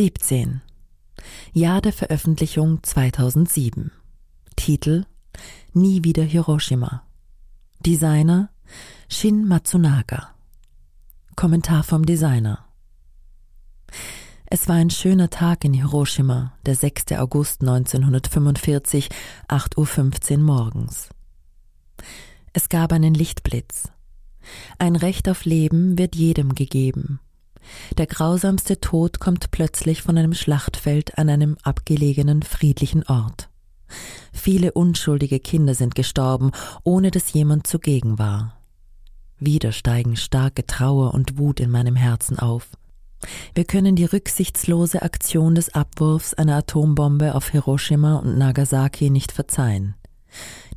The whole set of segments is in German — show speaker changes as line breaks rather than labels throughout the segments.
17. Jahr der Veröffentlichung 2007. Titel Nie wieder Hiroshima. Designer Shin Matsunaga. Kommentar vom Designer. Es war ein schöner Tag in Hiroshima, der 6. August 1945, 8.15 Uhr morgens. Es gab einen Lichtblitz. Ein Recht auf Leben wird jedem gegeben. Der grausamste Tod kommt plötzlich von einem Schlachtfeld an einem abgelegenen, friedlichen Ort. Viele unschuldige Kinder sind gestorben, ohne dass jemand zugegen war. Wieder steigen starke Trauer und Wut in meinem Herzen auf. Wir können die rücksichtslose Aktion des Abwurfs einer Atombombe auf Hiroshima und Nagasaki nicht verzeihen.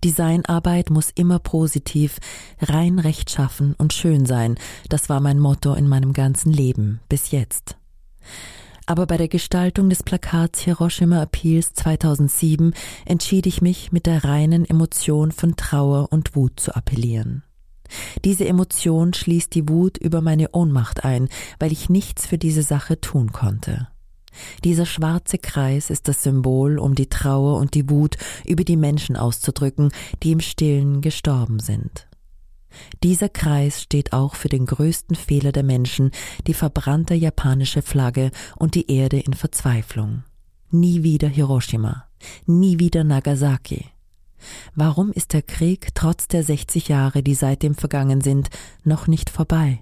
Designarbeit muss immer positiv, rein rechtschaffen und schön sein, das war mein Motto in meinem ganzen Leben bis jetzt. Aber bei der Gestaltung des Plakats Hiroshima Appeals 2007 entschied ich mich, mit der reinen Emotion von Trauer und Wut zu appellieren. Diese Emotion schließt die Wut über meine Ohnmacht ein, weil ich nichts für diese Sache tun konnte. Dieser schwarze Kreis ist das Symbol, um die Trauer und die Wut über die Menschen auszudrücken, die im stillen gestorben sind. Dieser Kreis steht auch für den größten Fehler der Menschen, die verbrannte japanische Flagge und die Erde in Verzweiflung. Nie wieder Hiroshima, nie wieder Nagasaki. Warum ist der Krieg trotz der 60 Jahre, die seitdem vergangen sind, noch nicht vorbei?